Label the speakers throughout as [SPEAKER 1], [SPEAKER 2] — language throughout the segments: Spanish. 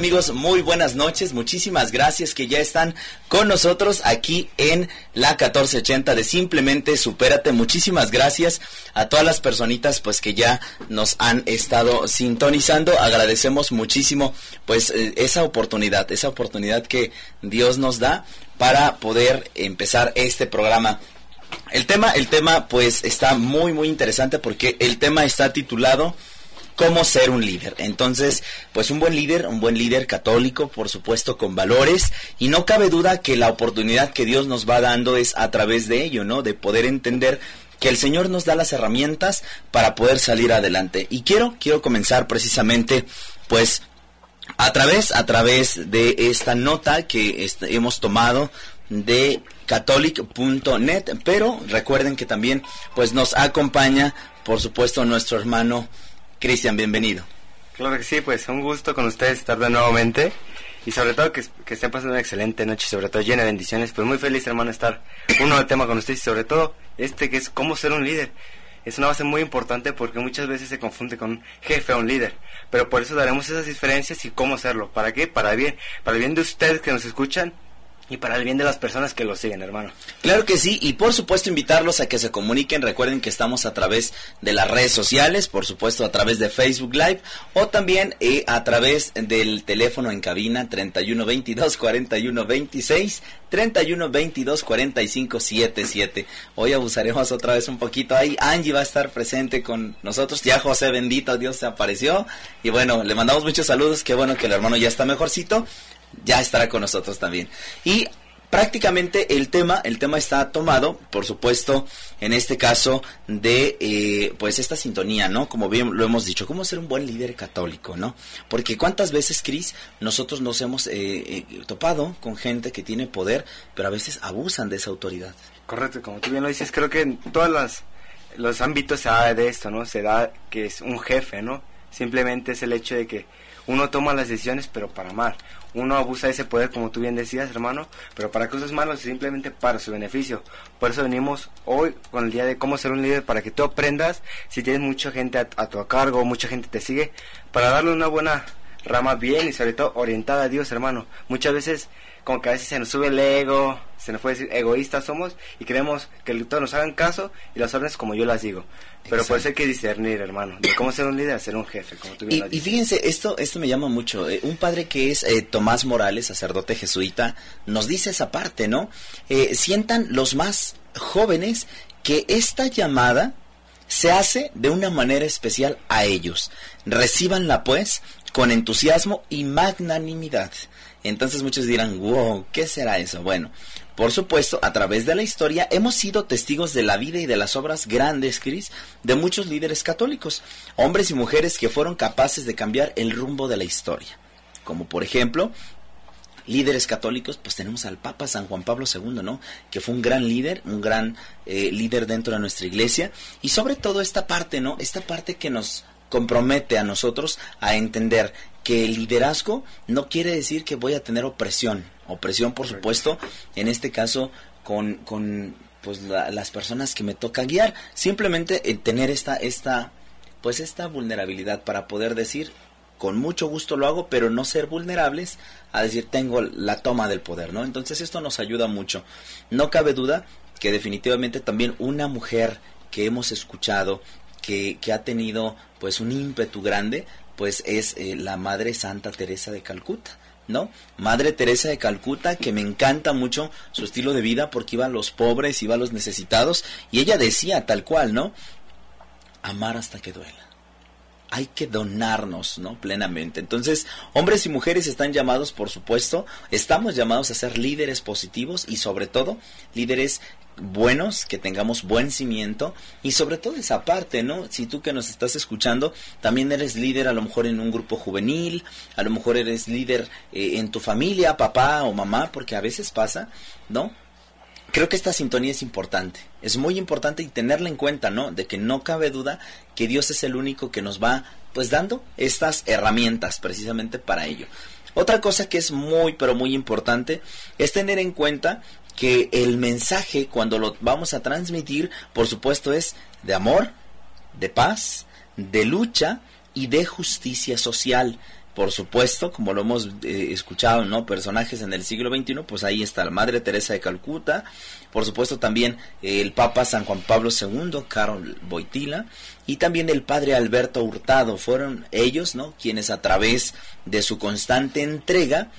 [SPEAKER 1] amigos? Muy buenas noches. Muchísimas gracias que ya están con nosotros aquí en la 1480 de Simplemente Supérate. Muchísimas gracias a todas las personitas pues que ya nos han estado sintonizando. Agradecemos muchísimo pues eh, esa oportunidad, esa oportunidad que Dios nos da para poder empezar este programa. El tema, el tema pues está muy muy interesante porque el tema está titulado cómo ser un líder. Entonces, pues un buen líder, un buen líder católico, por supuesto, con valores, y no cabe duda que la oportunidad que Dios nos va dando es a través de ello, ¿no? De poder entender que el Señor nos da las herramientas para poder salir adelante. Y quiero, quiero comenzar precisamente, pues, a través, a través de esta nota que hemos tomado de catholic.net, pero recuerden que también, pues, nos acompaña, por supuesto, nuestro hermano Cristian, bienvenido.
[SPEAKER 2] Claro que sí, pues un gusto con ustedes estar de nuevamente y sobre todo que, que estén pasando una excelente noche, sobre todo llena de bendiciones. Pues muy feliz, hermano, estar un nuevo tema con ustedes y sobre todo este que es cómo ser un líder. Es una base muy importante porque muchas veces se confunde con jefe o un líder. Pero por eso daremos esas diferencias y cómo hacerlo. ¿Para qué? Para bien. Para el bien de ustedes que nos escuchan y para el bien de las personas que lo siguen, hermano.
[SPEAKER 1] Claro que sí, y por supuesto invitarlos a que se comuniquen. Recuerden que estamos a través de las redes sociales, por supuesto a través de Facebook Live o también eh, a través del teléfono en cabina 31 22 41 26 31 22 45 77. Hoy abusaremos otra vez un poquito ahí. Angie va a estar presente con nosotros. Ya José bendito Dios se apareció y bueno, le mandamos muchos saludos. Qué bueno que el hermano ya está mejorcito ya estará con nosotros también. Y prácticamente el tema, el tema está tomado, por supuesto, en este caso de, eh, pues esta sintonía, ¿no? Como bien lo hemos dicho, cómo ser un buen líder católico, ¿no? Porque cuántas veces, Cris, nosotros nos hemos eh, eh, topado con gente que tiene poder, pero a veces abusan de esa autoridad.
[SPEAKER 2] Correcto, como tú bien lo dices, creo que en todos los ámbitos se da de esto, ¿no? Se da que es un jefe, ¿no? Simplemente es el hecho de que uno toma las decisiones, pero para mal uno abusa de ese poder, como tú bien decías, hermano, pero para cosas malas, simplemente para su beneficio. Por eso venimos hoy con el día de cómo ser un líder, para que tú aprendas, si tienes mucha gente a, a tu cargo, mucha gente te sigue, para darle una buena rama bien y sobre todo orientada a Dios, hermano. Muchas veces como que a veces se nos sube el ego, se nos puede decir egoístas somos y queremos que todos nos hagan caso y las órdenes como yo las digo. Pero por eso hay que discernir, hermano, de cómo ser un líder ser un jefe, como tú
[SPEAKER 1] y, y, fíjense, esto, esto me llama mucho. Eh, un padre que es eh, Tomás Morales, sacerdote jesuita, nos dice esa parte, ¿no? Eh, sientan los más jóvenes que esta llamada se hace de una manera especial a ellos. Recíbanla pues con entusiasmo y magnanimidad. Entonces muchos dirán, wow, ¿qué será eso? Bueno, por supuesto, a través de la historia hemos sido testigos de la vida y de las obras grandes, Cris, de muchos líderes católicos, hombres y mujeres que fueron capaces de cambiar el rumbo de la historia. Como por ejemplo, líderes católicos, pues tenemos al Papa San Juan Pablo II, ¿no? Que fue un gran líder, un gran eh, líder dentro de nuestra iglesia. Y sobre todo esta parte, ¿no? Esta parte que nos compromete a nosotros a entender que el liderazgo no quiere decir que voy a tener opresión. Opresión, por supuesto, en este caso con, con pues las personas que me toca guiar. Simplemente el tener esta, esta, pues esta vulnerabilidad para poder decir, con mucho gusto lo hago, pero no ser vulnerables a decir tengo la toma del poder, ¿no? Entonces esto nos ayuda mucho. No cabe duda que definitivamente también una mujer que hemos escuchado que, que ha tenido pues un ímpetu grande pues es eh, la Madre Santa Teresa de Calcuta. ¿no? Madre Teresa de Calcuta, que me encanta mucho su estilo de vida porque iba a los pobres, iba a los necesitados, y ella decía tal cual, ¿no? Amar hasta que duela hay que donarnos, ¿no? Plenamente. Entonces, hombres y mujeres están llamados, por supuesto, estamos llamados a ser líderes positivos y sobre todo líderes buenos, que tengamos buen cimiento y sobre todo esa parte, ¿no? Si tú que nos estás escuchando también eres líder a lo mejor en un grupo juvenil, a lo mejor eres líder eh, en tu familia, papá o mamá, porque a veces pasa, ¿no? creo que esta sintonía es importante, es muy importante y tenerla en cuenta, ¿no? De que no cabe duda que Dios es el único que nos va, pues, dando estas herramientas precisamente para ello. Otra cosa que es muy, pero muy importante es tener en cuenta que el mensaje cuando lo vamos a transmitir, por supuesto, es de amor, de paz, de lucha y de justicia social por supuesto, como lo hemos eh, escuchado, ¿no? Personajes en el siglo XXI, pues ahí está la Madre Teresa de Calcuta, por supuesto también el Papa San Juan Pablo II, Carol Boitila, y también el Padre Alberto Hurtado, fueron ellos, ¿no? Quienes a través de su constante entrega,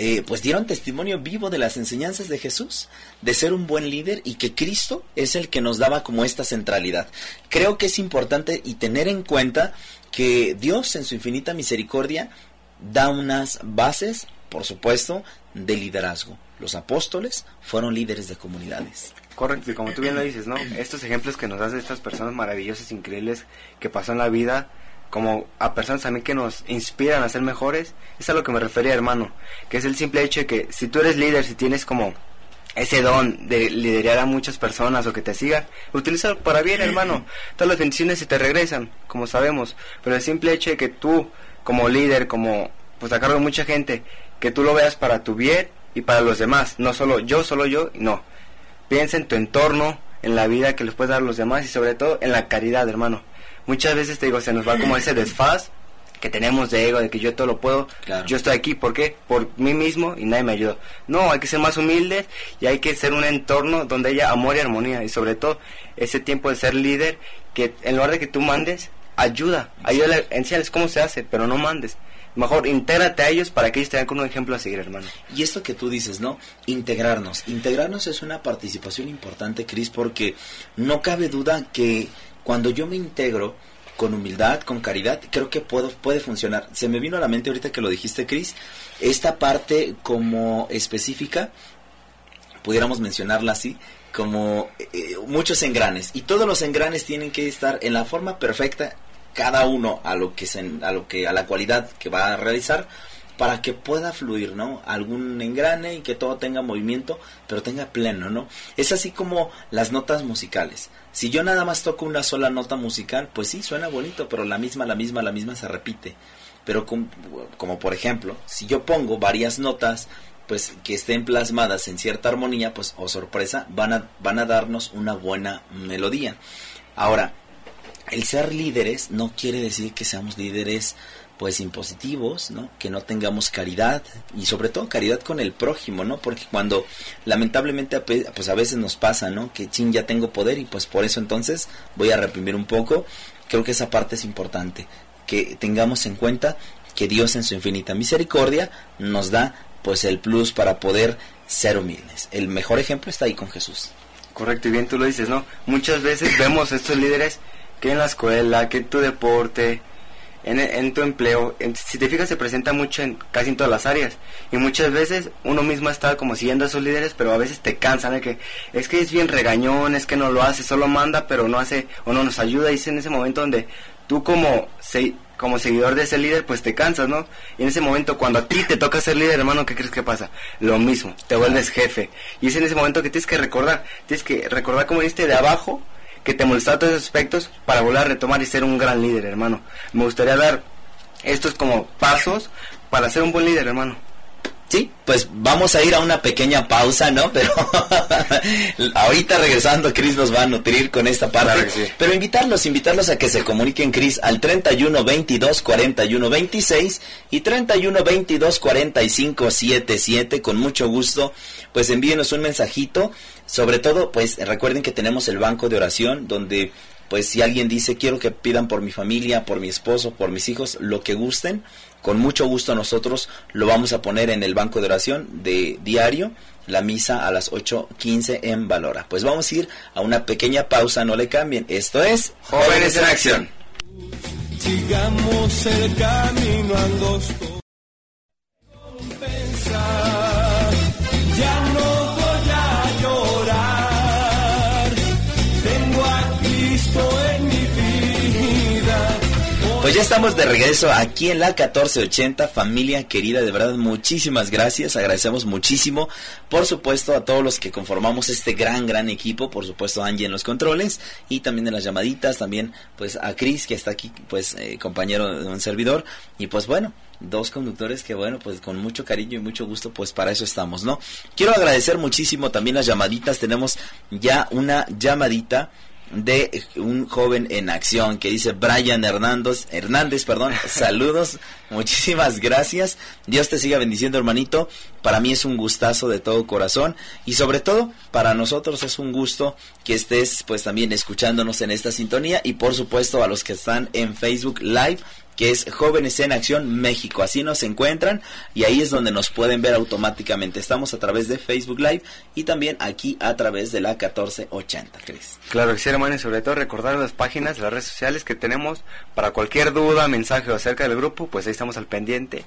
[SPEAKER 1] eh, pues dieron testimonio vivo de las enseñanzas de Jesús, de ser un buen líder y que Cristo es el que nos daba como esta centralidad. Creo que es importante y tener en cuenta que Dios en su infinita misericordia da unas bases, por supuesto, de liderazgo. Los apóstoles fueron líderes de comunidades.
[SPEAKER 2] Correcto, y como tú bien lo dices, ¿no? Estos ejemplos que nos das de estas personas maravillosas, increíbles, que pasan la vida, como a personas también que nos inspiran a ser mejores, es a lo que me refería, hermano, que es el simple hecho de que si tú eres líder, si tienes como ese don de liderar a muchas personas o que te sigan, utilízalo para bien, hermano. Todas las bendiciones se te regresan, como sabemos, pero el simple hecho de que tú, como líder, como pues a cargo de mucha gente, que tú lo veas para tu bien y para los demás, no solo yo, solo yo, no. Piensa en tu entorno, en la vida que les puedes dar a los demás y sobre todo en la caridad, hermano. Muchas veces te digo, se nos va como ese desfaz que tenemos de ego, de que yo todo lo puedo, yo estoy aquí, ¿por qué? Por mí mismo y nadie me ayudó. No, hay que ser más humildes y hay que ser un entorno donde haya amor y armonía y sobre todo ese tiempo de ser líder que en lugar de que tú mandes, ayuda, ayuda, enséñales cómo se hace, pero no mandes. Mejor intégrate a ellos para que ellos te den con un ejemplo a seguir, hermano.
[SPEAKER 1] Y esto que tú dices, ¿no? Integrarnos. Integrarnos es una participación importante, Cris, porque no cabe duda que cuando yo me integro, con humildad, con caridad, creo que puedo, puede funcionar. Se me vino a la mente ahorita que lo dijiste, Cris, esta parte como específica, pudiéramos mencionarla así, como eh, muchos engranes. Y todos los engranes tienen que estar en la forma perfecta, cada uno a lo que, se, a, lo que a la cualidad que va a realizar para que pueda fluir, ¿no? Algún engrane y que todo tenga movimiento, pero tenga pleno, ¿no? Es así como las notas musicales. Si yo nada más toco una sola nota musical, pues sí, suena bonito, pero la misma, la misma, la misma se repite. Pero como, por ejemplo, si yo pongo varias notas, pues que estén plasmadas en cierta armonía, pues, o oh, sorpresa, van a, van a darnos una buena melodía. Ahora, el ser líderes no quiere decir que seamos líderes pues impositivos, ¿no? Que no tengamos caridad y sobre todo caridad con el prójimo, ¿no? Porque cuando lamentablemente pues a veces nos pasa, ¿no? Que chin ya tengo poder y pues por eso entonces voy a reprimir un poco. Creo que esa parte es importante, que tengamos en cuenta que Dios en su infinita misericordia nos da pues el plus para poder ser humildes. El mejor ejemplo está ahí con Jesús.
[SPEAKER 2] Correcto, y bien tú lo dices, ¿no? Muchas veces vemos estos líderes que en la escuela, que en tu deporte, en, tu empleo, si te fijas se presenta mucho en casi en todas las áreas y muchas veces uno mismo está como siguiendo a esos líderes pero a veces te cansan de que es que es bien regañón, es que no lo hace, solo manda pero no hace o no nos ayuda y es en ese momento donde tú como como seguidor de ese líder, pues te cansas, ¿no? Y en ese momento, cuando a ti te toca ser líder, hermano, ¿qué crees que pasa? Lo mismo, te vuelves jefe. Y es en ese momento que tienes que recordar, tienes que recordar como viste de abajo que te molestaba todos esos aspectos para volver a retomar y ser un gran líder, hermano. Me gustaría dar estos como pasos para ser un buen líder, hermano.
[SPEAKER 1] Sí, pues vamos a ir a una pequeña pausa, ¿no? Pero ahorita regresando, Cris nos va a nutrir con esta parte. Pero invitarlos, invitarlos a que se comuniquen, Cris, al 31 22 41 26 y 31 22 45 77. Con mucho gusto, pues envíenos un mensajito. Sobre todo, pues recuerden que tenemos el banco de oración donde pues si alguien dice quiero que pidan por mi familia, por mi esposo, por mis hijos, lo que gusten, con mucho gusto nosotros lo vamos a poner en el banco de oración de diario, la misa a las 8.15 en Valora. Pues vamos a ir a una pequeña pausa, no le cambien. Esto es
[SPEAKER 2] Jóvenes en Acción.
[SPEAKER 3] Sigamos el camino angosto.
[SPEAKER 1] Pues ya estamos de regreso aquí en la 1480, familia querida, de verdad muchísimas gracias, agradecemos muchísimo, por supuesto a todos los que conformamos este gran, gran equipo, por supuesto Angie en los controles y también en las llamaditas, también pues a Chris que está aquí, pues eh, compañero de un servidor y pues bueno, dos conductores que bueno, pues con mucho cariño y mucho gusto, pues para eso estamos, ¿no? Quiero agradecer muchísimo también las llamaditas, tenemos ya una llamadita de un joven en acción que dice Brian Hernández, Hernández, perdón, saludos, muchísimas gracias, Dios te siga bendiciendo hermanito, para mí es un gustazo de todo corazón y sobre todo para nosotros es un gusto que estés pues también escuchándonos en esta sintonía y por supuesto a los que están en Facebook Live que es Jóvenes en Acción México. Así nos encuentran y ahí es donde nos pueden ver automáticamente. Estamos a través de Facebook Live y también aquí a través de la 1480, Cris.
[SPEAKER 2] Claro que sí, hermano, y sobre todo recordar las páginas, las redes sociales que tenemos para cualquier duda, mensaje o acerca del grupo, pues ahí estamos al pendiente.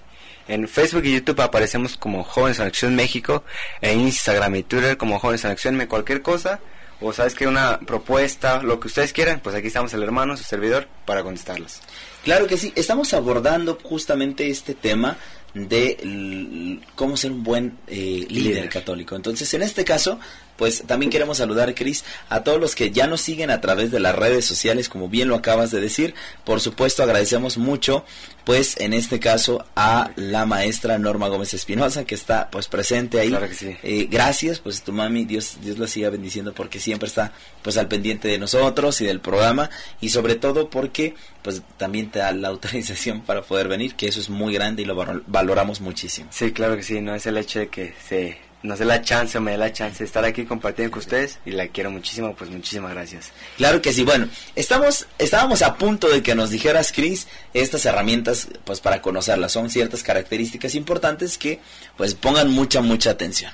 [SPEAKER 2] En Facebook y YouTube aparecemos como Jóvenes en Acción México, en Instagram y Twitter como Jóvenes en Acción, cualquier cosa o sabes que una propuesta, lo que ustedes quieran, pues aquí estamos el hermano, su servidor, para contestarlas.
[SPEAKER 1] Claro que sí, estamos abordando justamente este tema de cómo ser un buen eh, líder, católico. Entonces, en este caso, pues también queremos saludar, Cris, a todos los que ya nos siguen a través de las redes sociales, como bien lo acabas de decir. Por supuesto, agradecemos mucho, pues en este caso, a la maestra Norma Gómez Espinosa, que está pues presente ahí.
[SPEAKER 2] Claro que sí.
[SPEAKER 1] Eh, gracias, pues tu mami, Dios, Dios la siga bendiciendo porque siempre está pues al pendiente de nosotros y del programa y sobre todo porque pues también te da la autorización para poder venir, que eso es muy grande y lo valoramos muchísimo.
[SPEAKER 2] Sí, claro que sí, no es el hecho de que se nos dé la chance o me dé la chance de estar aquí compartiendo con ustedes y la quiero muchísimo, pues muchísimas gracias.
[SPEAKER 1] Claro que sí, bueno, estamos, estábamos a punto de que nos dijeras, Chris, estas herramientas, pues para conocerlas, son ciertas características importantes que pues pongan mucha, mucha atención.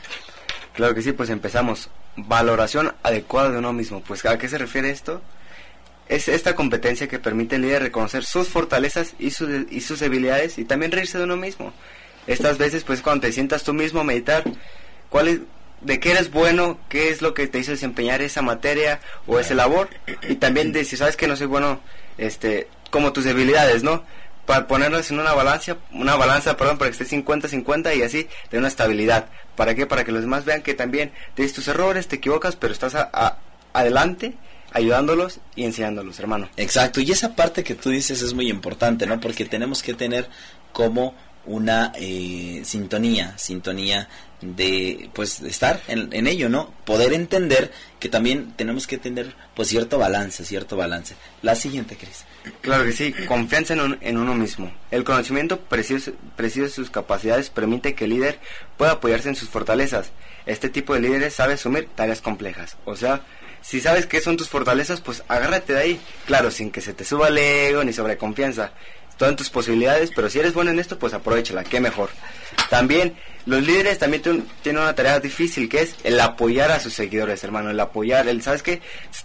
[SPEAKER 2] Claro que sí, pues empezamos. Valoración adecuada de uno mismo. Pues ¿a qué se refiere esto? Es esta competencia que permite al líder reconocer sus fortalezas y, y sus debilidades y también reírse de uno mismo. Estas veces, pues cuando te sientas tú mismo a meditar, ¿cuál es, de qué eres bueno, qué es lo que te hizo desempeñar esa materia o esa labor y también de si sabes que no soy bueno, este, como tus debilidades, ¿no? Para ponerlas en una balanza, una balanza, perdón, para que esté 50-50 y así de una estabilidad. ¿Para qué? Para que los demás vean que también tienes tus errores, te equivocas, pero estás adelante ayudándolos y enseñándolos, hermano.
[SPEAKER 1] Exacto, y esa parte que tú dices es muy importante, ¿no? Porque tenemos que tener como una eh, sintonía, sintonía de pues estar en, en, ello, ¿no? Poder entender que también tenemos que tener pues cierto balance, cierto balance. La siguiente, Cris.
[SPEAKER 2] Claro que sí, confianza en, en uno mismo. El conocimiento preciso, preciso de sus capacidades permite que el líder pueda apoyarse en sus fortalezas. Este tipo de líderes sabe asumir tareas complejas. O sea, si sabes qué son tus fortalezas, pues agárrate de ahí. Claro, sin que se te suba el ego ni sobreconfianza todas tus posibilidades, pero si eres bueno en esto, pues aprovechala, qué mejor. También los líderes también tienen una tarea difícil, que es el apoyar a sus seguidores, hermano, el apoyar, el, ¿sabes qué?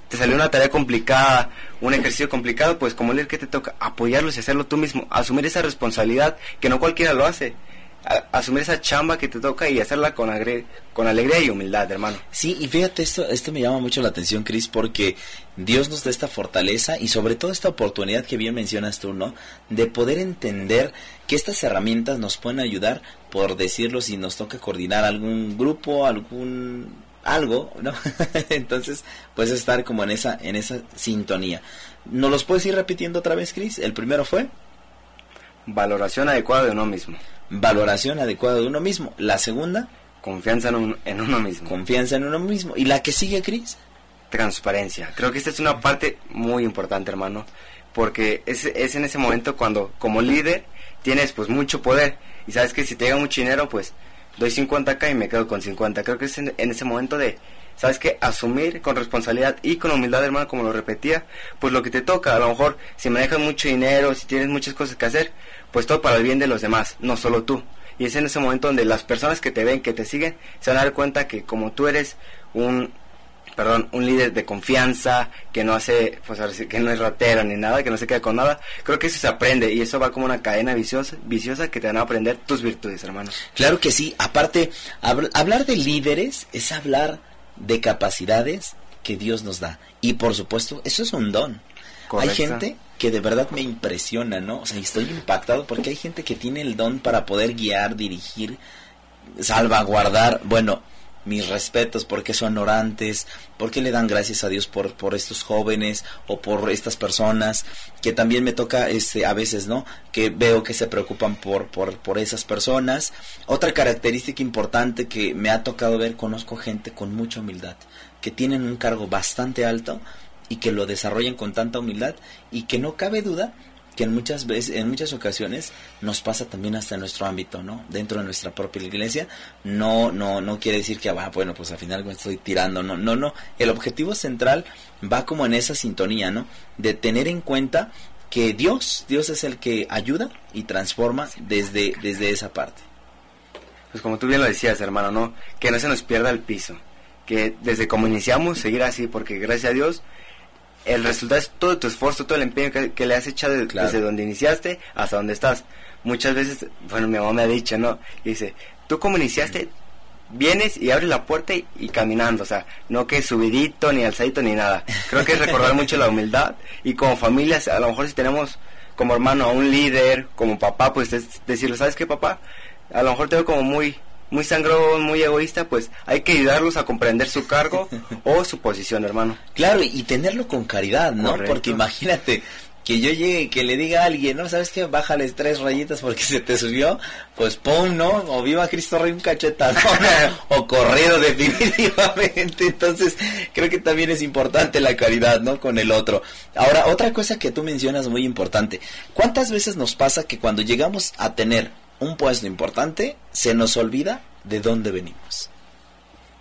[SPEAKER 2] Te salió una tarea complicada, un ejercicio complicado, pues como líder que te toca apoyarlos y hacerlo tú mismo, asumir esa responsabilidad que no cualquiera lo hace asumir esa chamba que te toca y hacerla con, con alegría y humildad, hermano.
[SPEAKER 1] Sí, y fíjate, esto, esto me llama mucho la atención, Cris, porque Dios nos da esta fortaleza y sobre todo esta oportunidad que bien mencionas tú, ¿no? De poder entender que estas herramientas nos pueden ayudar, por decirlo, si nos toca coordinar algún grupo, algún algo, ¿no? Entonces, puedes estar como en esa, en esa sintonía. ¿Nos los puedes ir repitiendo otra vez, Cris? El primero fue
[SPEAKER 2] valoración adecuada de uno mismo
[SPEAKER 1] valoración adecuada de uno mismo. La segunda,
[SPEAKER 2] confianza en, en uno mismo.
[SPEAKER 1] Confianza en uno mismo. ¿Y la que sigue, Cris?
[SPEAKER 2] Transparencia. Creo que esta es una parte muy importante, hermano, porque es, es en ese momento cuando como líder tienes pues mucho poder y sabes que si te llega mucho dinero, pues doy 50 acá y me quedo con 50. Creo que es en, en ese momento de, ¿sabes qué? Asumir con responsabilidad y con humildad, hermano, como lo repetía, pues lo que te toca. A lo mejor, si manejas mucho dinero, si tienes muchas cosas que hacer, pues todo para el bien de los demás, no solo tú. Y es en ese momento donde las personas que te ven, que te siguen, se van a dar cuenta que como tú eres un perdón, un líder de confianza, que no hace, pues que no es ratero ni nada, que no se queda con nada, creo que eso se aprende y eso va como una cadena viciosa, viciosa que te van a aprender tus virtudes, hermanos.
[SPEAKER 1] Claro que sí, aparte, hablar de líderes es hablar de capacidades que Dios nos da. Y por supuesto, eso es un don.
[SPEAKER 2] Correcto.
[SPEAKER 1] Hay gente que de verdad me impresiona, ¿no? O sea, estoy impactado porque hay gente que tiene el don para poder guiar, dirigir, salvaguardar, bueno, mis respetos porque son orantes, porque le dan gracias a Dios por, por estos jóvenes o por estas personas que también me toca este a veces, ¿no? Que veo que se preocupan por, por, por esas personas. Otra característica importante que me ha tocado ver, conozco gente con mucha humildad, que tienen un cargo bastante alto y que lo desarrollan con tanta humildad y que no cabe duda que en muchas veces, en muchas ocasiones nos pasa también hasta en nuestro ámbito, ¿no? Dentro de nuestra propia iglesia, no, no, no quiere decir que, ah, bueno, pues al final me estoy tirando, no, no, no. El objetivo central va como en esa sintonía, ¿no? De tener en cuenta que Dios, Dios es el que ayuda y transforma desde, desde esa parte.
[SPEAKER 2] Pues como tú bien lo decías, hermano, ¿no? Que no se nos pierda el piso. Que desde como iniciamos, seguir así, porque gracias a Dios, el resultado es todo tu esfuerzo, todo el empeño que, que le has echado
[SPEAKER 1] Claro.
[SPEAKER 2] desde donde iniciaste hasta donde estás. Muchas veces, bueno, mi mamá me ha dicho, ¿no? Y dice, tú como iniciaste, vienes y abres la puerta y, y caminando, o sea, no que subidito, ni alzadito, ni nada. Creo que es recordar mucho la humildad y como familias, a lo mejor si tenemos como hermano a un líder, como papá, pues es decirle, ¿sabes qué, papá? A lo mejor te veo como muy muy sangrón, muy egoísta, pues hay que ayudarlos a comprender su cargo o su posición, hermano.
[SPEAKER 1] Claro, y tenerlo con caridad, ¿no?
[SPEAKER 2] Correcto.
[SPEAKER 1] Porque imagínate que yo llegue y que le diga a alguien, ¿no? ¿Sabes qué? Bájales tres rayitas porque se te subió, pues pum, ¿no? O viva Cristo Rey un cachetado, o corrido definitivamente. Entonces, creo que también es importante la caridad, ¿no? Con el otro. Ahora, otra cosa que tú mencionas muy importante. ¿Cuántas veces nos pasa que cuando llegamos a tener un puesto importante, se nos olvida de dónde venimos?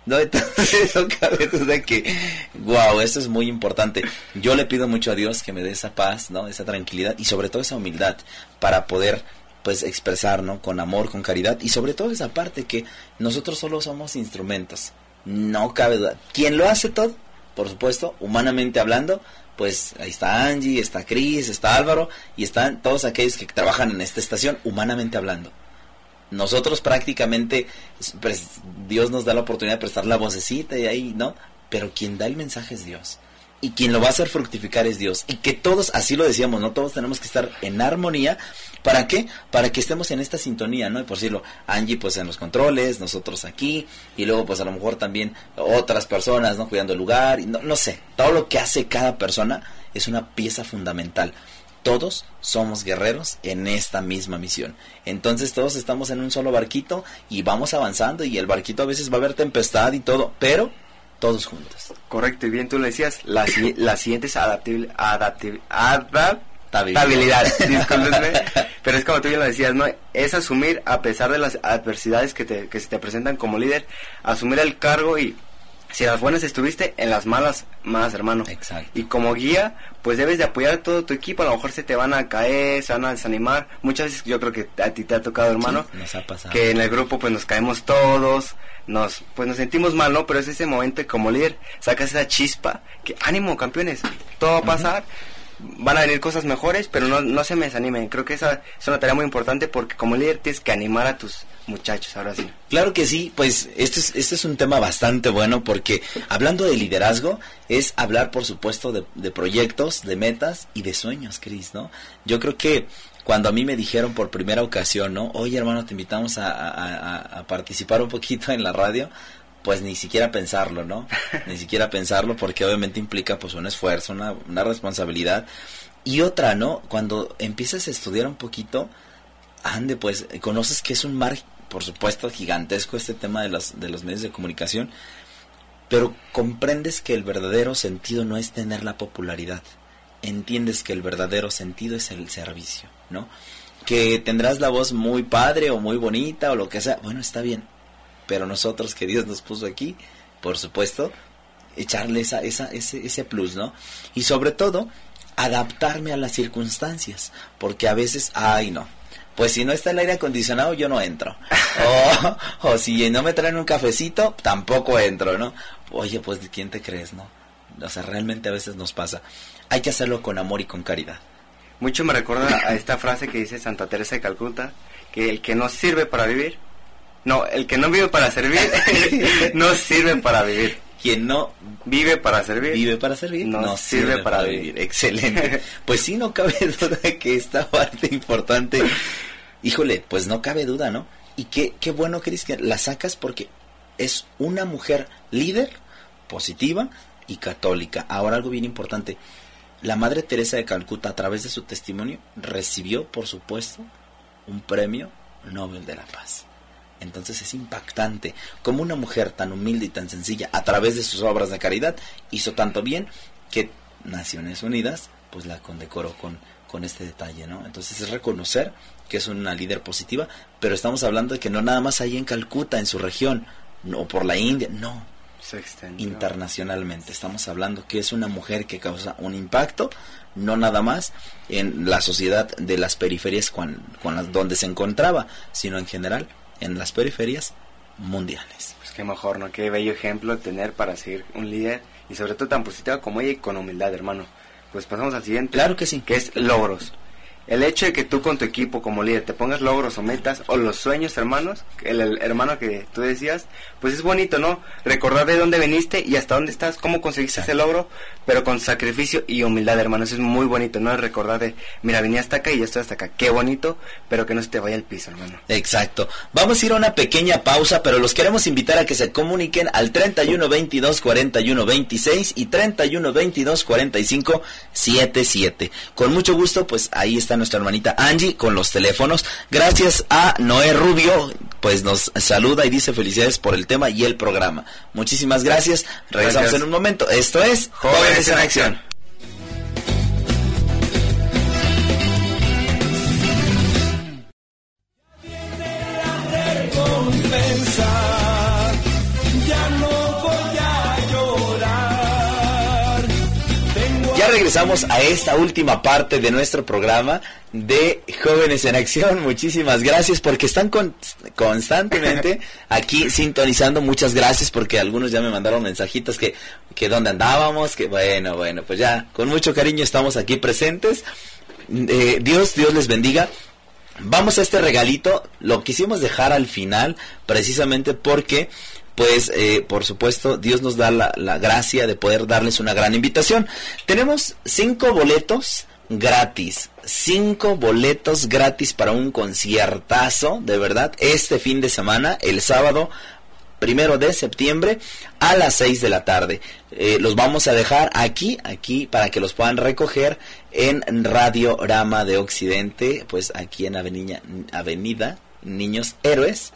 [SPEAKER 1] No, entonces no cabe duda que, wow, esto es muy importante. Yo le pido mucho a Dios que me dé esa paz, ¿no? Esa tranquilidad y sobre todo esa humildad para poder, pues, expresar, ¿no? Con amor, con caridad y sobre todo esa parte que nosotros solo somos instrumentos. No cabe duda. ¿Quién lo hace todo? Por supuesto, humanamente hablando, pues ahí está Angie, está Chris, está Álvaro y están todos aquellos que trabajan en esta estación, humanamente hablando nosotros prácticamente, pues, Dios nos da la oportunidad de prestar la vocecita y ahí, ¿no? Pero quien da el mensaje es Dios. Y quien lo va a hacer fructificar es Dios. Y que todos, así lo decíamos, ¿no? Todos tenemos que estar en armonía. ¿Para qué? Para que estemos en esta sintonía, ¿no? Y por decirlo, Angie pues en los controles, nosotros aquí, y luego pues a lo mejor también otras personas, ¿no? Cuidando el lugar, y no, no sé, todo lo que hace cada persona es una pieza fundamental todos somos guerreros en esta misma misión. Entonces todos estamos en un solo barquito y vamos avanzando y el barquito a veces va a haber tempestad y todo, pero todos juntos.
[SPEAKER 2] Correcto, y bien tú lo decías, la, si- la siguiente es adaptabil- adaptabil- adaptabilidad. Discúlpenme, pero es como tú bien lo decías, ¿no? Es asumir, a pesar de las adversidades que, te, que se te presentan como líder, asumir el cargo y si en las buenas estuviste, en las malas más, hermano.
[SPEAKER 1] Exacto.
[SPEAKER 2] Y como guía, pues debes de apoyar a todo tu equipo, a lo mejor se te van a caer, se van a desanimar. Muchas veces yo creo que a ti te ha tocado, hermano,
[SPEAKER 1] Sí, nos ha pasado.
[SPEAKER 2] que en el grupo pues nos caemos todos, nos pues nos sentimos mal, ¿no? Pero es ese momento que como líder sacas esa chispa, que ánimo, campeones, todo va a pasar. Van a venir cosas mejores, pero no, no se me desanimen. Creo que esa es una tarea muy importante porque como líder tienes que animar a tus muchachos, ahora sí.
[SPEAKER 1] Claro que sí, pues este es, este es un tema bastante bueno porque hablando de liderazgo es hablar por supuesto de, de proyectos, de metas y de sueños, Cris, ¿no? Yo creo que cuando a mí me dijeron por primera ocasión, ¿no? Oye hermano, te invitamos a, a- a- a participar un poquito en la radio, pues ni siquiera pensarlo, ¿no? Ni siquiera pensarlo porque obviamente implica pues un esfuerzo, una, una responsabilidad. Y otra, ¿no? Cuando empiezas a estudiar un poquito, ande, pues conoces que es un mar, por supuesto, gigantesco este tema de los, de los medios de comunicación, pero comprendes que el verdadero sentido no es tener la popularidad, entiendes que el verdadero sentido es el servicio, ¿no? Que tendrás la voz muy padre o muy bonita o lo que sea, bueno, está bien, pero nosotros que Dios nos puso aquí, por supuesto, echarle esa, esa, ese, ese plus, ¿no? Y sobre todo, adaptarme a las circunstancias, porque a veces, ay no, pues si no está el aire acondicionado yo no entro. O, o si no me traen un cafecito, tampoco entro, ¿no? Oye, pues ¿de quién te crees, no? O sea, realmente a veces nos pasa. Hay que hacerlo con amor y con caridad.
[SPEAKER 2] Mucho me recuerda a esta frase que dice Santa Teresa de Calcuta, que el que no sirve para vivir, no, el que no vive para servir, no sirve para vivir.
[SPEAKER 1] Quien no
[SPEAKER 2] Vive para servir.
[SPEAKER 1] vive para servir,
[SPEAKER 2] No
[SPEAKER 1] no,
[SPEAKER 2] sirve
[SPEAKER 1] sirve,
[SPEAKER 2] para
[SPEAKER 1] para,
[SPEAKER 2] vivir.
[SPEAKER 1] vivir. Excelente. pues sí, no cabe duda que esta parte importante, híjole, pues no cabe duda, ¿no? Y qué, qué bueno, Cris, que la sacas porque es una mujer líder, positiva y católica. Ahora algo bien importante. La Madre Teresa de Calcuta, a través de su testimonio, recibió, por supuesto, un premio Nobel de la Paz. Entonces es impactante como una mujer tan humilde y tan sencilla, a través de sus obras de caridad, hizo tanto bien que Naciones Unidas pues la condecoró con, con este detalle, ¿no? Entonces es reconocer que es una líder positiva, pero estamos hablando de que no nada más ahí en Calcuta, en su región, no por la India, no,
[SPEAKER 2] Se extendió.
[SPEAKER 1] internacionalmente. Estamos hablando que es una mujer que causa un impacto, no nada más en la sociedad de las periferias con las- donde se encontraba, sino en general en las periferias mundiales.
[SPEAKER 2] Pues qué mejor, ¿no? Qué bello ejemplo tener para seguir un líder y sobre todo tan positiva como ella y con humildad, hermano. Pues pasamos al siguiente.
[SPEAKER 1] Claro que sí.
[SPEAKER 2] Que es logros. El hecho de que tú con tu equipo como líder te pongas logros o metas o los sueños, hermanos, el, el hermano que tú decías, pues es bonito, ¿no? Recordar de dónde viniste y hasta dónde estás, cómo conseguiste ese logro, pero con sacrificio y humildad, hermano. Eso es muy bonito, ¿no? Recordar de, mira, vine hasta acá y ya estoy hasta acá. Qué bonito, pero que no se te vaya el piso, hermano.
[SPEAKER 1] Exacto. Vamos a ir a una pequeña pausa, pero los queremos invitar a que se comuniquen al 31 22 41 26 y 31 22 45 77. Con mucho gusto, pues ahí está nuestra hermanita Angie con los teléfonos. Gracias a Noé Rubio, pues nos saluda y dice felicidades por el tema y el programa. Muchísimas gracias. Regresamos
[SPEAKER 2] Gracias.
[SPEAKER 1] en un momento. Esto es
[SPEAKER 2] Jóvenes en Acción.
[SPEAKER 1] Regresamos a esta última parte de nuestro programa de Jóvenes en Acción. Muchísimas gracias porque están con- constantemente aquí sintonizando. Muchas gracias porque algunos ya me mandaron mensajitos que, que dónde andábamos, que bueno, bueno, pues ya con mucho cariño estamos aquí presentes. Eh, Dios, Dios les bendiga. Vamos a este regalito, lo quisimos dejar al final precisamente porque pues eh, por supuesto Dios nos da la, gracia de poder darles una gran invitación. Tenemos cinco boletos gratis, cinco boletos gratis para un conciertazo, de verdad, este fin de semana, el sábado primero de septiembre a las 6 de la tarde. Eh, los vamos a dejar aquí, aquí, para que los puedan recoger en Radio Rama de Occidente, pues aquí en Avenida, Avenida Niños Héroes.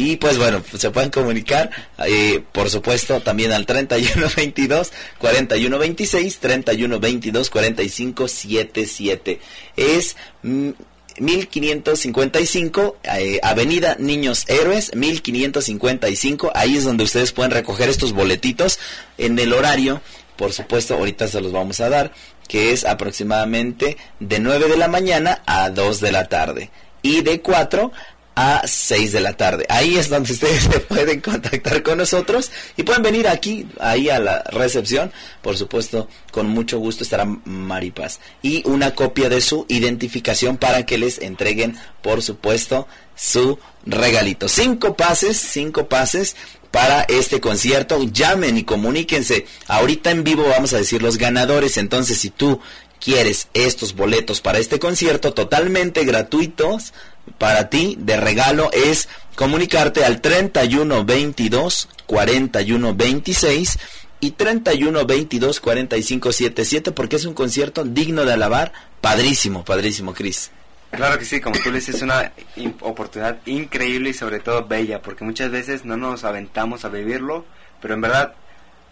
[SPEAKER 1] Y pues bueno, se pueden comunicar, eh, por supuesto, también al 3122 4126 3122 4577. Es mm, 1555, eh, Avenida Niños Héroes, 1555. Ahí es donde ustedes pueden recoger estos boletitos en el horario. Por supuesto, ahorita se los vamos a dar, que es aproximadamente de 9 de la mañana a 2 de la tarde. Y de 4 a 6 de la tarde. Ahí es donde ustedes se pueden contactar con nosotros y pueden venir aquí, ahí a la recepción. Por supuesto, con mucho gusto estará Maripaz. Y una copia de su identificación para que les entreguen, por supuesto, su regalito. Cinco pases, cinco pases para este concierto. Llamen y comuníquense. Ahorita en vivo vamos a decir los ganadores. Entonces, si tú quieres estos boletos para este concierto totalmente gratuitos para ti de regalo es comunicarte al 31 22 41 26 y 31 22 45 77 porque es un concierto digno de alabar, padrísimo, padrísimo, Cris.
[SPEAKER 2] Claro que sí, como tú le dices, es una oportunidad increíble y sobre todo bella, porque muchas veces no nos aventamos a vivirlo, pero en verdad,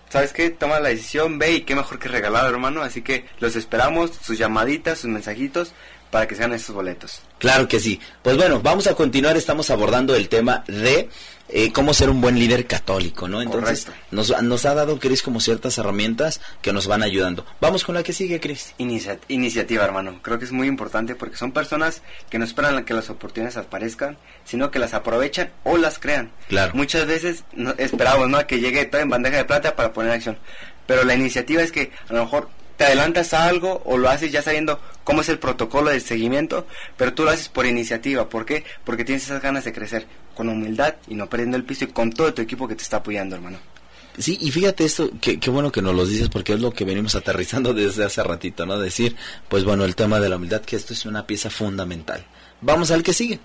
[SPEAKER 2] ¿sabes qué? Toma la decisión, ve y qué mejor que regalado, hermano. Así que los esperamos, sus llamaditas, sus mensajitos, para que sean esos boletos.
[SPEAKER 1] Claro que sí. Pues bueno, vamos a continuar. Estamos abordando el tema de eh, cómo ser un buen líder católico, ¿no? Entonces, nos, nos ha dado Cris como ciertas herramientas que nos van ayudando. Vamos con la que sigue, Cris.
[SPEAKER 2] Inicia- iniciativa, hermano. Creo que es muy importante porque son personas que no esperan que las oportunidades aparezcan, sino que las aprovechan o las crean.
[SPEAKER 1] Claro.
[SPEAKER 2] Muchas veces no, esperamos, ¿no? A que llegue todo en bandeja de plata para poner acción. Pero la iniciativa es que a lo mejor te adelantas a algo o lo haces ya sabiendo cómo es el protocolo del seguimiento, pero tú lo haces por iniciativa. ¿Por qué? Porque tienes esas ganas de crecer con humildad y no perdiendo el piso y con todo tu equipo que te está apoyando, hermano.
[SPEAKER 1] Sí, y fíjate esto, qué, qué bueno que nos lo dices porque es lo que venimos aterrizando desde hace ratito, ¿no? Decir, pues bueno, el tema de la humildad, que esto es una pieza fundamental. Vamos al que sigue.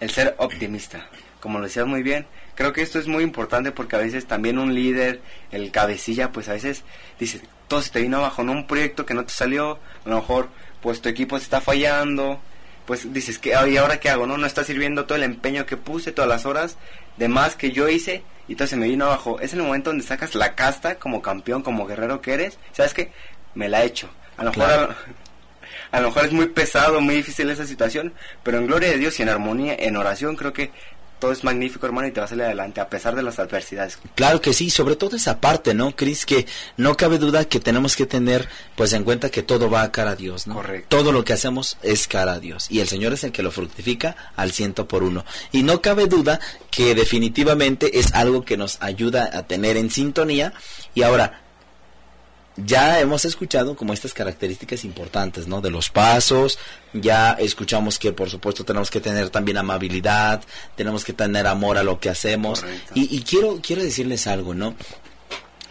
[SPEAKER 2] El ser optimista. Como lo decías muy bien, creo que esto es muy importante porque a veces también un líder, el cabecilla, pues a veces dice, todo se te vino abajo, ¿no? Un proyecto que no te salió, a lo mejor pues tu equipo se está fallando, pues dices, que ¿y ahora qué hago? No, no está sirviendo todo el empeño que puse, todas las horas de más que yo hice y entonces me vino abajo. Es el momento donde sacas la casta como campeón, como guerrero que eres. ¿Sabes qué? Me la he hecho. A lo mejor a, lo mejor es muy pesado, muy difícil esa situación, pero en gloria de Dios y en armonía, en oración, creo que todo es magnífico, hermano, y te va a salir adelante a pesar de las adversidades.
[SPEAKER 1] Claro que sí, sobre todo esa parte, ¿no, Cris? Que no cabe duda que tenemos que tener, pues, en cuenta que todo va a cara a Dios, ¿no?
[SPEAKER 2] Correcto.
[SPEAKER 1] Todo lo que hacemos es cara a Dios. Y el Señor es el que lo fructifica al ciento por uno. Y no cabe duda que definitivamente es algo que nos ayuda a tener en sintonía. Y ahora, ya hemos escuchado como estas características importantes, ¿no? De los pasos, ya escuchamos que por supuesto tenemos que tener también amabilidad, tenemos que tener amor a lo que hacemos. Y, y, quiero, quiero decirles algo, ¿no?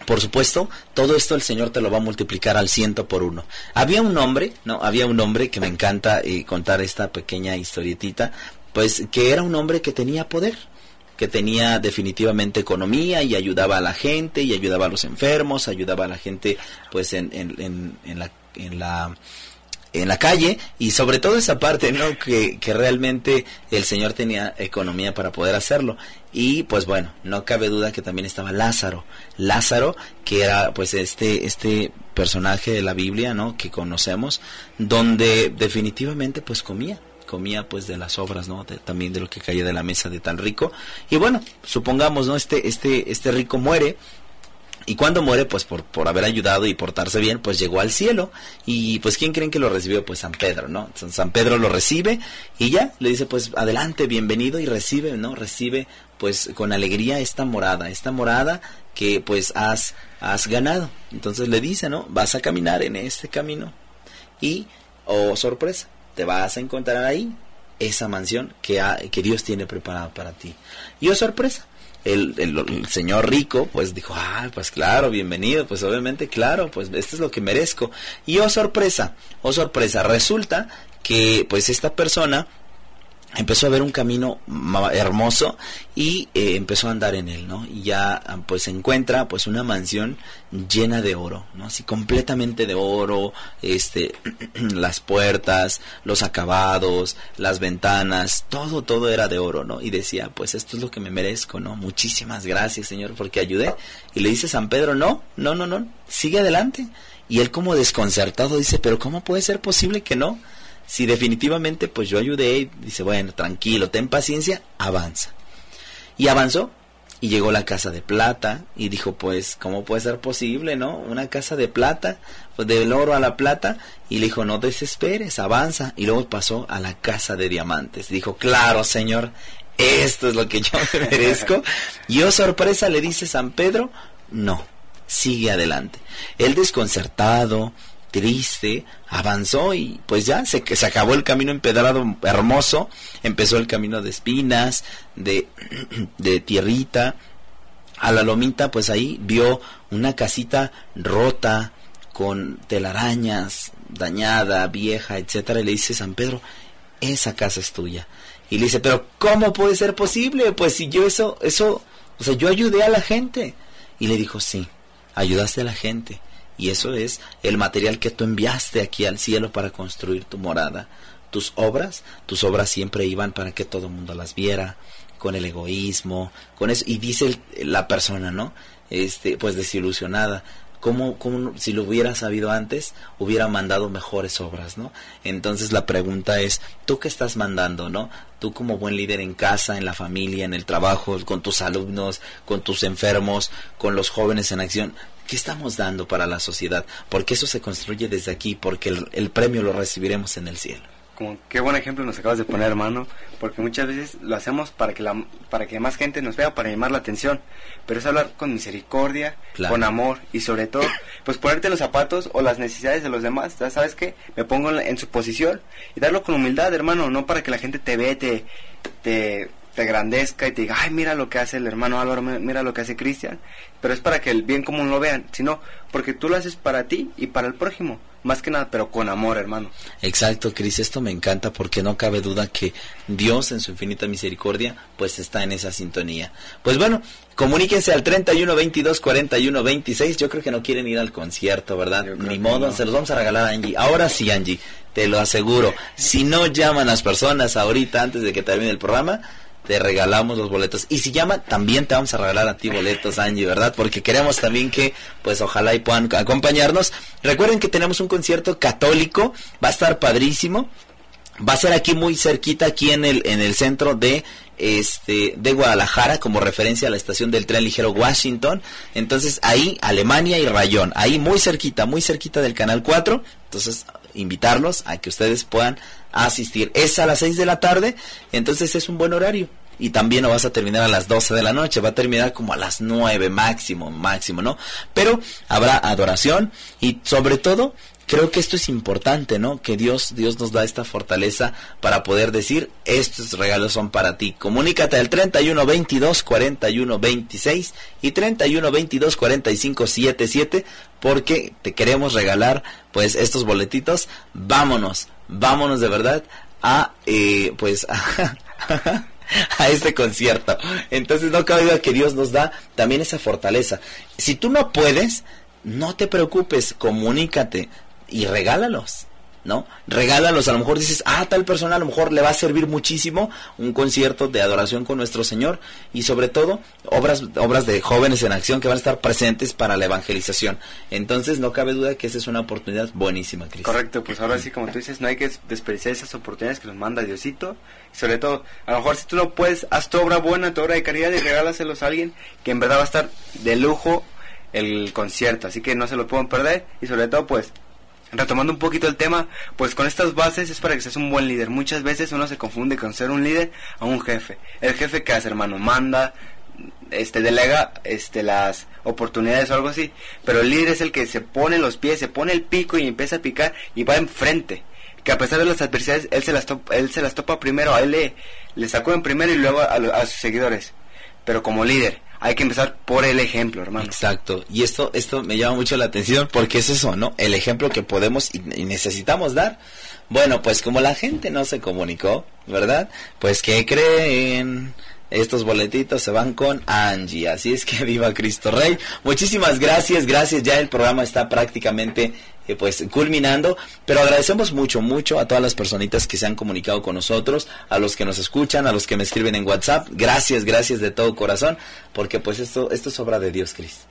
[SPEAKER 1] Por supuesto, todo esto el Señor te lo va a multiplicar al ciento por uno. Había un hombre, ¿no? Había un hombre que me encanta eh, contar esta pequeña historietita, pues que era un hombre que tenía poder, que tenía definitivamente economía y ayudaba a la gente y ayudaba a los enfermos, ayudaba a la gente pues en, en, en, la, en la en la calle y sobre todo esa parte, ¿no? Que, que realmente el Señor tenía economía para poder hacerlo. Y pues bueno, no cabe duda que también estaba Lázaro. Lázaro, que era pues este, este personaje de la Biblia, ¿no? Que conocemos, donde definitivamente pues comía comía pues de las obras, ¿no? De, también de lo que caía de la mesa de tan rico. Y bueno, supongamos, ¿no? Este, este, este rico muere. Y cuando muere, pues por, por haber ayudado y portarse bien, pues llegó al cielo. Y pues ¿quién creen que lo recibió? Pues San Pedro, ¿no? San Pedro lo recibe y ya le dice pues adelante, bienvenido y recibe, ¿no? Recibe pues con alegría esta morada, esta morada que pues has, has ganado. Entonces le dice, ¿no? Vas a caminar en este camino y, oh sorpresa, te vas a encontrar ahí esa mansión que, ha, que Dios tiene preparada para ti. Y oh sorpresa, el, el, el, señor rico pues dijo, ah, pues claro, bienvenido, pues obviamente, claro, pues esto es lo que merezco. Y oh sorpresa, oh sorpresa, resulta que pues esta persona empezó a ver un camino hermoso y eh, empezó a andar en él, ¿no? Y ya pues se encuentra pues una mansión llena de oro, ¿no? Así completamente de oro, este las puertas, los acabados, las ventanas, todo todo era de oro, ¿no? Y decía, pues esto es lo que me merezco, ¿no? Muchísimas gracias, Señor, porque ayudé. Y le dice San Pedro, "No, no, no, no, sigue adelante." Y él como desconcertado dice, "Pero ¿cómo puede ser posible que no?" Si definitivamente pues yo ayudé, dice, bueno, tranquilo, ten paciencia, avanza. Y avanzó y llegó la casa de plata y dijo, pues, ¿cómo puede ser posible, no? Una casa de plata, pues del oro a la plata, y le dijo, no desesperes, avanza. Y luego pasó a la casa de diamantes. Dijo, claro, señor, esto es lo que yo me merezco. y oh sorpresa, le dice San Pedro, no, sigue adelante. El desconcertado, triste, avanzó y pues ya se, se acabó el camino empedrado hermoso, empezó el camino de espinas, de, de tierrita, a la lomita pues ahí vio una casita rota, con telarañas, dañada, vieja, etcétera, y le dice San Pedro, esa casa es tuya. Y le dice, pero ¿cómo puede ser posible? Pues si yo eso, eso, o sea, yo ayudé a la gente. Y le dijo, sí, ayudaste a la gente y eso es el material que tú enviaste aquí al cielo para construir tu morada. Tus obras, tus obras siempre iban para que todo el mundo las viera, con el egoísmo, con eso. Y dice la persona, ¿no? Este, pues desilusionada. ¿Cómo, ¿Cómo, si lo hubiera sabido antes, hubiera mandado mejores obras, ¿no? Entonces la pregunta es, ¿tú qué estás mandando, no? Tú como buen líder en casa, en la familia, en el trabajo, con tus alumnos, con tus enfermos, con los jóvenes en acción, ¿Qué estamos dando para la sociedad? Porque eso se construye desde aquí, porque el, el premio lo recibiremos en el cielo.
[SPEAKER 2] como qué buen ejemplo nos acabas de poner, hermano, porque muchas veces lo hacemos para que la para que más gente nos vea, para llamar la atención, pero es hablar con misericordia,
[SPEAKER 1] Claro.
[SPEAKER 2] con amor y sobre todo, pues ponerte los zapatos o las necesidades de los demás, ¿ya ¿sabes qué? Me pongo en, la- en su posición y darlo con humildad, hermano, no para que la gente te ve, te te te grandezca y te diga, ay, mira lo que hace el hermano Álvaro, mi- mira lo que hace Cristian, pero es para que el bien común lo vean, sino porque tú lo haces para ti y para el prójimo, más que nada, pero con amor, hermano.
[SPEAKER 1] Exacto, Cris, esto me encanta porque no cabe duda que Dios en su infinita misericordia pues está en esa sintonía. Pues bueno, comuníquense al 31 22 41 26. Yo creo que no quieren ir al concierto, ¿verdad? Ni modo,
[SPEAKER 2] no.
[SPEAKER 1] se los vamos a regalar a Angie. Ahora sí, Angie, te lo aseguro. Si no llaman las personas ahorita antes de que termine el programa, te regalamos los boletos. Y si llaman, también te vamos a regalar a ti boletos, Angie, ¿verdad? Porque queremos también que, pues ojalá y puedan acompañarnos. Recuerden que tenemos un concierto católico, va a estar padrísimo. Va a ser aquí muy cerquita, aquí en el, en el centro de este de Guadalajara, como referencia a la estación del tren ligero Washington. Entonces ahí, Alemania y Rayón, ahí muy cerquita, muy cerquita del Canal 4. Entonces, invitarlos a que ustedes puedan asistir. Es a las 6 de la tarde, entonces es un buen horario. Y también no vas a terminar a las 12 de la noche, va a terminar como a las 9 máximo, máximo, ¿no? Pero habrá adoración y sobre todo creo que esto es importante, ¿no? Que Dios, Dios nos da esta fortaleza para poder decir, estos regalos son para ti. Comunícate al 31 22 41 26 y 31 22 45 77 porque te queremos regalar pues estos boletitos. Vámonos, vámonos de verdad a eh, pues a, a este concierto. Entonces no cabe duda que Dios nos da también esa fortaleza. Si tú no puedes, no te preocupes, comunícate y regálalos. ¿No? Regálalos, a lo mejor dices, ah, tal persona a lo mejor le va a servir muchísimo un concierto de adoración con nuestro Señor y sobre todo obras, obras de jóvenes en acción que van a estar presentes para la evangelización. Entonces no cabe duda que esa es una oportunidad buenísima, Cristo.
[SPEAKER 2] Correcto, pues ahora sí, como tú dices, no hay que desperdiciar esas oportunidades que nos manda Diosito. Y sobre todo, a lo mejor si tú no puedes, haz tu obra buena, tu obra de caridad y regálaselos a alguien que en verdad va a estar de lujo el concierto. Así que no se lo pueden perder. Y sobre todo, pues, retomando un poquito el tema, pues con estas bases es para que seas un buen líder. Muchas veces uno se confunde con ser un líder a un jefe. El jefe que hace, hermano, manda, este delega este las oportunidades o algo así, pero el líder es el que se pone los pies, se pone el pico y empieza a picar y va enfrente. Que a pesar de las adversidades, él se las topa, él se las topa primero, a él le, le en primero y luego a sus seguidores. Pero como líder, hay que empezar por el ejemplo, hermano.
[SPEAKER 1] Exacto. Y esto, esto me llama mucho la atención porque es eso, ¿no? El ejemplo que podemos y, necesitamos dar. Bueno, pues como la gente no se comunicó, ¿verdad? Pues ¿qué creen? Estos boletitos se van con Angie, así es que viva Cristo Rey. Muchísimas gracias, gracias. Ya el programa está prácticamente eh, pues culminando, pero agradecemos mucho, mucho a todas las personitas que se han comunicado con nosotros, a los que nos escuchan, a los que me escriben en WhatsApp. Gracias, gracias de todo corazón, porque pues esto, esto es obra de Dios, Cris.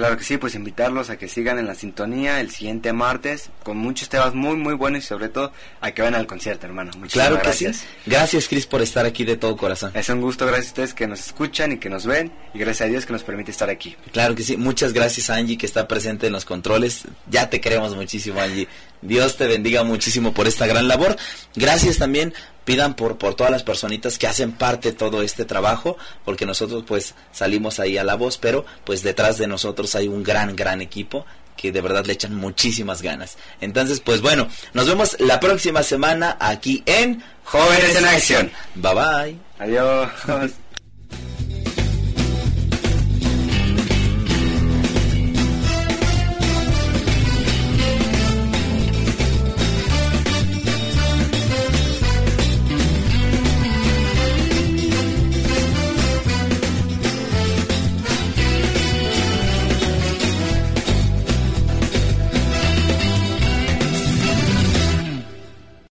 [SPEAKER 2] Claro que sí, pues invitarlos a que sigan en la sintonía el siguiente martes con muchos temas muy muy buenos y sobre todo a que vayan al concierto, hermano. Muchísimas
[SPEAKER 1] Claro que
[SPEAKER 2] gracias.
[SPEAKER 1] sí. Gracias, Cris, por estar aquí de todo corazón.
[SPEAKER 2] Es un gusto, gracias a ustedes que nos escuchan y que nos ven y gracias a Dios que nos permite estar aquí.
[SPEAKER 1] Claro que sí. Muchas gracias Angie que está presente en los controles. Ya te queremos muchísimo, Angie. Dios te bendiga muchísimo por esta gran labor. Gracias también pidan por por todas las personitas que hacen parte de todo este trabajo, porque nosotros pues salimos ahí a la voz, pero pues detrás de nosotros hay un gran gran equipo que de verdad le echan muchísimas ganas. Entonces, pues bueno, nos vemos la próxima semana aquí en
[SPEAKER 2] Jóvenes en Acción.
[SPEAKER 1] Bye bye.
[SPEAKER 2] Adiós.